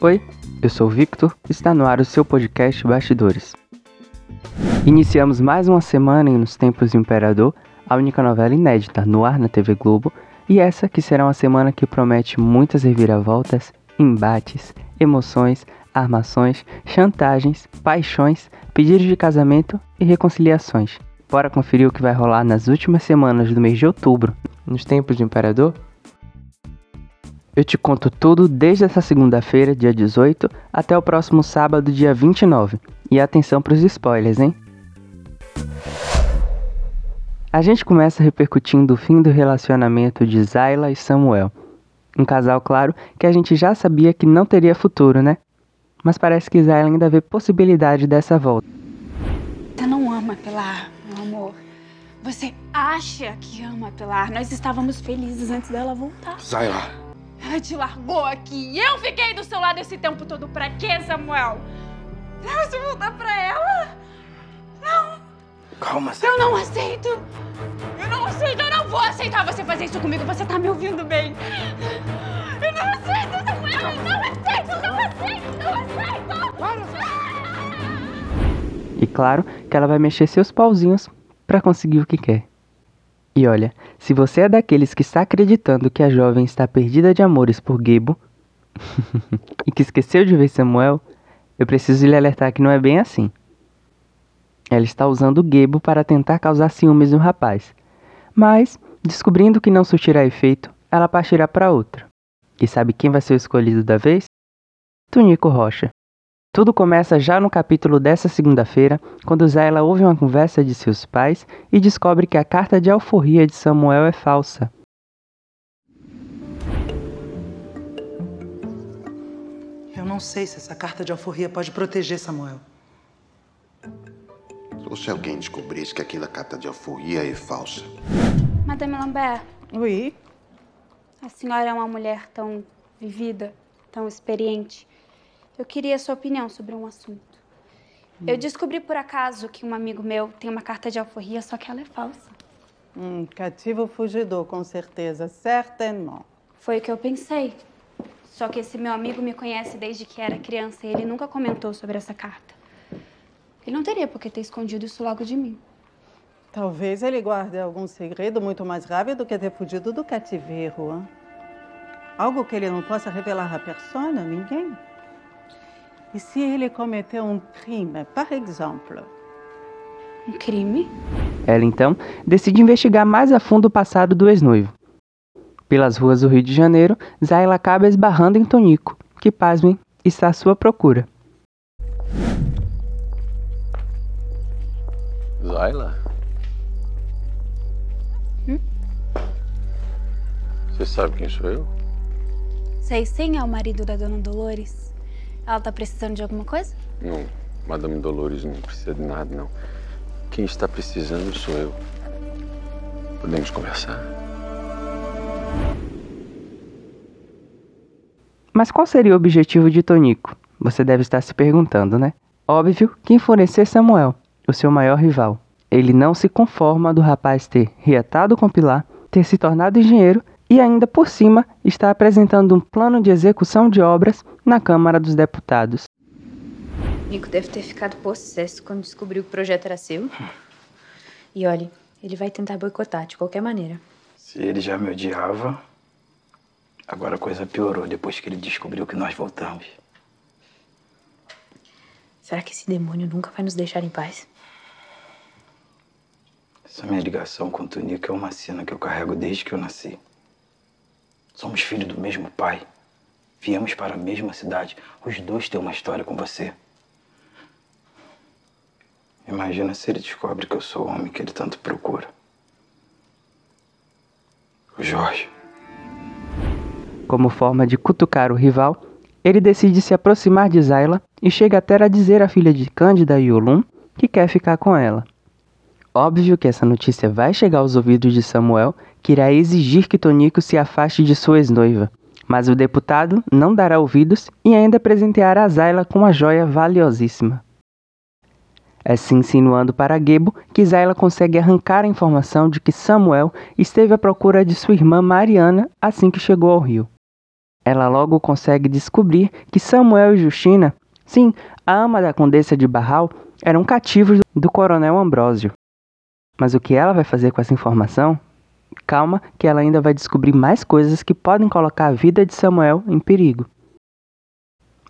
Oi, eu sou o Victor está no ar o seu podcast Bastidores. Iniciamos mais uma semana em Nos Tempos do Imperador, a única novela inédita no ar na TV Globo, e essa que será uma semana que promete muitas reviravoltas, embates, emoções, armações, chantagens, paixões, pedidos de casamento e reconciliações. Bora conferir o que vai rolar nas últimas semanas do mês de outubro, nos Tempos do Imperador? Eu te conto tudo desde essa segunda-feira, dia 18, até o próximo sábado, dia 29. E atenção para os spoilers, hein? A gente começa repercutindo o fim do relacionamento de Zayla e Samuel. Um casal, claro, que a gente já sabia que não teria futuro, né? Mas parece que Zayla ainda vê possibilidade dessa volta. Você não ama Pilar, meu amor. Você acha que ama Pilar. Nós estávamos felizes antes dela voltar. Zayla, ela te largou aqui. Eu fiquei do seu lado esse tempo todo. Pra quê, Samuel? Pra você voltar pra ela? Não. Calma, Zayla. Eu não aceito. Eu não aceito. Eu não vou aceitar você fazer isso comigo. Você tá me ouvindo bem. Eu não aceito, Samuel. Eu não aceito. Não aceito. Não aceito. E claro que ela vai mexer seus pauzinhos para conseguir o que quer. E olha, se você é daqueles que está acreditando que a jovem está perdida de amores por Gebo e que esqueceu de ver Samuel, eu preciso lhe alertar que não é bem assim. Ela está usando Gebo para tentar causar ciúmes no rapaz, mas, descobrindo que não surtirá efeito, ela partirá para outra. E sabe quem vai ser o escolhido da vez? Tunico Rocha. Tudo começa já no capítulo dessa segunda-feira, quando Zayla ouve uma conversa de seus pais e descobre que a carta de alforria de Samuel é falsa. Eu não sei se essa carta de alforria pode proteger Samuel. Ou se alguém descobrisse que aquela carta de alforria é falsa. Madame Lambert, Oui. a senhora é uma mulher tão vivida, tão experiente. Eu queria a sua opinião sobre um assunto. Eu descobri por acaso que um amigo meu tem uma carta de alforria, só que ela é falsa. Um cativo fugidor, com certeza, certamente. Foi o que eu pensei. Só que esse meu amigo me conhece desde que era criança e ele nunca comentou sobre essa carta. Ele não teria por que ter escondido isso logo de mim. Talvez ele guarde algum segredo muito mais grave do que ter fugido do cativeiro. hein? Algo que ele não possa revelar à persona, ninguém. E se ele cometeu um crime, por exemplo? Um crime? Ela então decide investigar mais a fundo o passado do ex-noivo. Pelas ruas do Rio de Janeiro, Zayla acaba esbarrando em Tonico, que, pasmem, está à sua procura. Zayla? Você sabe quem sou eu? Sei sim, é o marido da dona Dolores. Ela tá precisando de alguma coisa? Não, Madame Dolores não precisa de nada, não. Quem está precisando sou eu. Podemos conversar? Mas qual seria o objetivo de Tonico? Você deve estar se perguntando, né? Óbvio que enfurecer Samuel, o seu maior rival. Ele não se conforma do rapaz ter reatado com Pilar, ter se tornado engenheiro e ainda por cima está apresentando um plano de execução de obras na Câmara dos Deputados. Nico deve ter ficado possesso quando descobriu que o projeto era seu. E olhe, ele vai tentar boicotar de qualquer maneira. Se ele já me odiava, agora a coisa piorou depois que ele descobriu que nós voltamos. Será que esse demônio nunca vai nos deixar em paz? Essa minha ligação com o Tunico é uma cena que eu carrego desde que eu nasci. Somos filhos do mesmo pai. Viemos para a mesma cidade. Os dois têm uma história com você. Imagina se ele descobre que eu sou o homem que ele tanto procura. O Jorge. Como forma de cutucar o rival, ele decide se aproximar de Zayla e chega até a dizer à filha de Cândida Olum que quer ficar com ela. Óbvio que essa notícia vai chegar aos ouvidos de Samuel, que irá exigir que Tonico se afaste de sua ex-noiva. Mas o deputado não dará ouvidos e ainda presenteará Zayla com uma joia valiosíssima. Se insinuando para Gebo que Zayla consegue arrancar a informação de que Samuel esteve à procura de sua irmã Mariana assim que chegou ao Rio. ela logo consegue descobrir que Samuel e Justina, sim, a ama da condessa de Barral, eram cativos do coronel Ambrósio. Mas o que ela vai fazer com essa informação? Calma, que ela ainda vai descobrir mais coisas que podem colocar a vida de Samuel em perigo.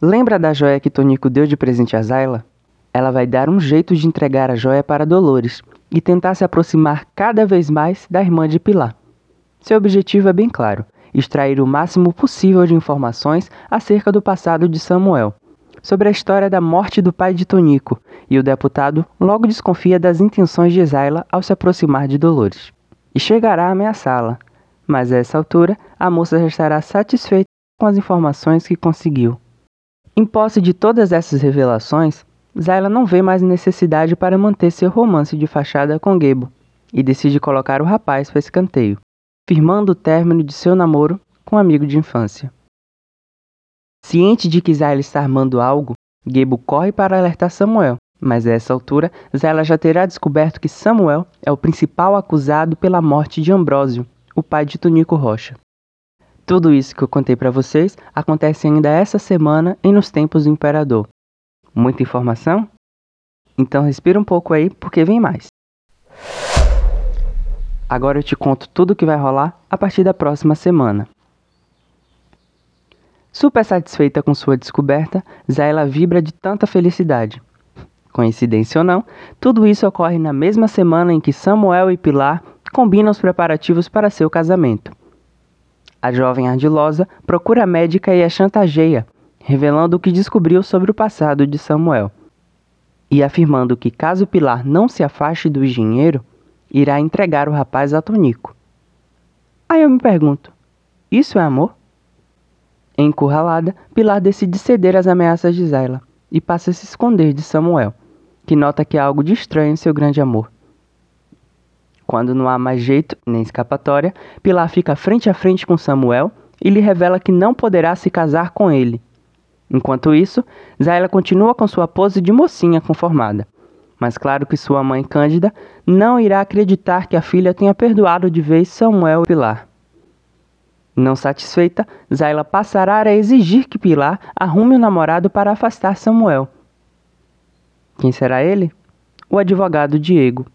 Lembra da joia que Tonico deu de presente a Zayla? Ela vai dar um jeito de entregar a joia para Dolores e tentar se aproximar cada vez mais da irmã de Pilar. Seu objetivo é bem claro: extrair o máximo possível de informações acerca do passado de Samuel, sobre a história da morte do pai de Tonico, e o deputado logo desconfia das intenções de Zayla ao se aproximar de Dolores. E chegará a ameaçá-la, mas a essa altura a moça já estará satisfeita com as informações que conseguiu. Em posse de todas essas revelações, Zayla não vê mais necessidade para manter seu romance de fachada com Gebo e decide colocar o rapaz para escanteio firmando o término de seu namoro com um amigo de infância. Ciente de que Zayla está armando algo, Gebo corre para alertar Samuel, mas a essa altura Zayla já terá descoberto que Samuel é o principal acusado pela morte de Ambrósio, o pai de Tonico Rocha. Tudo isso que eu contei para vocês acontece ainda essa semana e nos tempos do imperador. Muita informação? Então respira um pouco aí porque vem mais. Agora eu te conto tudo o que vai rolar a partir da próxima semana. Super satisfeita com sua descoberta, Zayla vibra de tanta felicidade. Coincidência ou não, tudo isso ocorre na mesma semana em que Samuel e Pilar combinam os preparativos para seu casamento. A jovem ardilosa procura a médica e a chantageia, revelando o que descobriu sobre o passado de Samuel. E afirmando que caso Pilar não se afaste do engenheiro, irá entregar o rapaz a Tonico. Aí eu me pergunto: isso é amor? Encurralada, Pilar decide ceder às ameaças de Zayla e passa a se esconder de Samuel, que nota que há algo de estranho em seu grande amor. Quando não há mais jeito nem escapatória, Pilar fica frente a frente com Samuel e lhe revela que não poderá se casar com ele. Enquanto isso, Zayla continua com sua pose de mocinha conformada mas claro que sua mãe Cândida não irá acreditar que a filha tenha perdoado de vez Samuel e Pilar. Não satisfeita, Zayla passará a exigir que Pilar arrume um namorado para afastar Samuel. Quem será ele? O advogado Diego.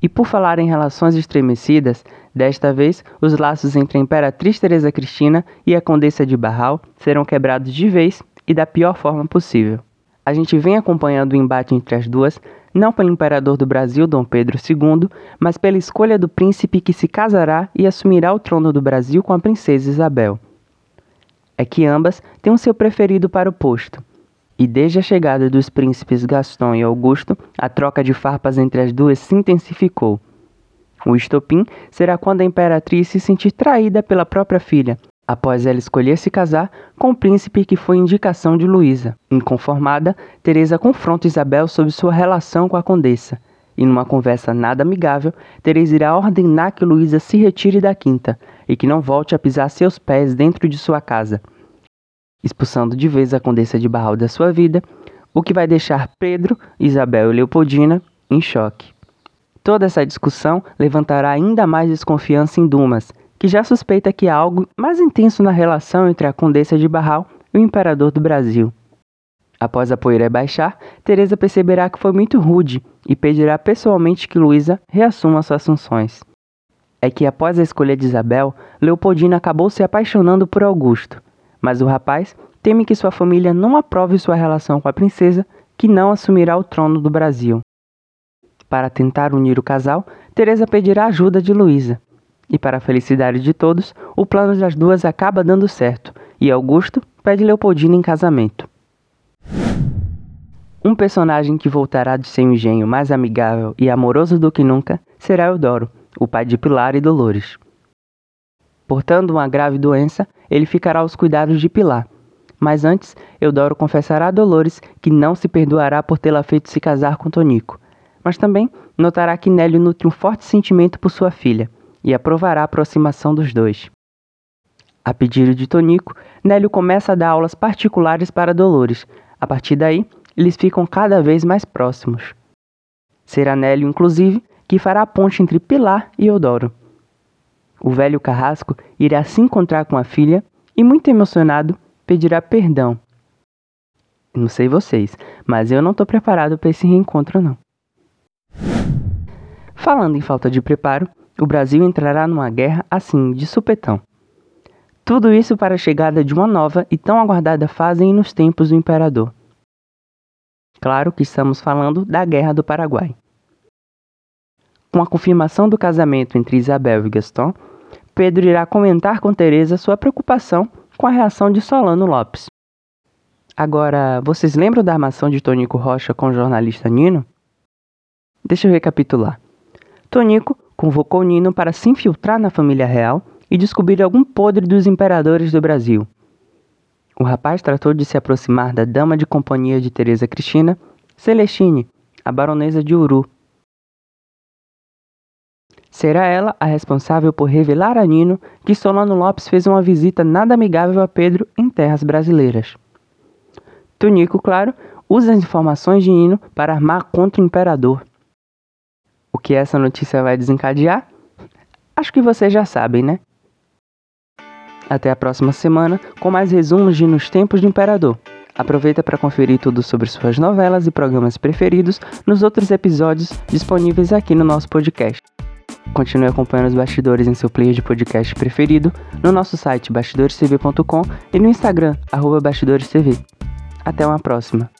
E por falar em relações estremecidas, desta vez os laços entre a imperatriz Teresa Cristina e a condessa de Barral serão quebrados de vez e da pior forma possível a gente vem acompanhando o embate entre as duas, não pelo imperador do Brasil, Dom Pedro II, mas pela escolha do príncipe que se casará e assumirá o trono do Brasil com a princesa Isabel. É que ambas têm o seu preferido para o posto, e desde a chegada dos príncipes Gaston e Augusto, a troca de farpas entre as duas se intensificou. O estopim será quando a imperatriz se sentir traída pela própria filha, após ela escolher se casar com o príncipe que foi indicação de Luísa. Inconformada, Teresa confronta Isabel sobre sua relação com a condessa, e numa conversa nada amigável, Teresa irá ordenar que Luísa se retire da quinta e que não volte a pisar seus pés dentro de sua casa, expulsando de vez a condessa de Barral da sua vida, o que vai deixar Pedro, Isabel e Leopoldina em choque. Toda essa discussão levantará ainda mais desconfiança em Dumas, que já suspeita que há algo mais intenso na relação entre a Condessa de Barral e o Imperador do Brasil. Após a poeira baixar, Teresa perceberá que foi muito rude e pedirá pessoalmente que Luísa reassuma suas funções. É que após a escolha de Isabel, Leopoldina acabou se apaixonando por Augusto, mas o rapaz teme que sua família não aprove sua relação com a princesa, que não assumirá o trono do Brasil. Para tentar unir o casal, Teresa pedirá ajuda de Luísa, e para a felicidade de todos, o plano das duas acaba dando certo e Augusto pede Leopoldina em casamento. Um personagem que voltará de seu engenho mais amigável e amoroso do que nunca será Eudoro, o pai de Pilar e Dolores. Portando uma grave doença, ele ficará aos cuidados de Pilar. Mas antes, Eudoro confessará a Dolores que não se perdoará por tê-la feito se casar com Tonico, mas também notará que Nélio nutre um forte sentimento por sua filha e aprovará a aproximação dos dois. A pedido de Tonico, Nélio começa a dar aulas particulares para Dolores. A partir daí, eles ficam cada vez mais próximos. Será Nélio, inclusive, que fará a ponte entre Pilar e Eudoro. O velho carrasco irá se encontrar com a filha e, muito emocionado, pedirá perdão. Não sei vocês, mas eu não estou preparado para esse reencontro, não. Falando em falta de preparo, o Brasil entrará numa guerra assim, de supetão. Tudo isso para a chegada de uma nova e tão aguardada fase nos tempos do imperador. Claro que estamos falando da Guerra do Paraguai. Com a confirmação do casamento entre Isabel e Gaston, Pedro irá comentar com Teresa sua preocupação com a reação de Solano Lopes. Agora, vocês lembram da armação de Tonico Rocha com o jornalista Nino? Deixa eu recapitular. Tonico convocou Nino para se infiltrar na família real e descobrir algum podre dos imperadores do Brasil. O rapaz tratou de se aproximar da dama de companhia de Teresa Cristina, Celestine, a baronesa de Uru, Será ela a responsável por revelar a Nino que Solano Lopes fez uma visita nada amigável a Pedro em terras brasileiras. Tunico, claro, usa as informações de Nino para armar contra o imperador. O que essa notícia vai desencadear? Acho que vocês já sabem, né? Até a próxima semana com mais resumos de Nos Tempos do Imperador. Aproveita para conferir tudo sobre suas novelas e programas preferidos nos outros episódios disponíveis aqui no nosso podcast. Continue acompanhando os bastidores em seu player de podcast preferido, no nosso site bastidorestv.com e no Instagram, arroba bastidorestv. Até uma próxima!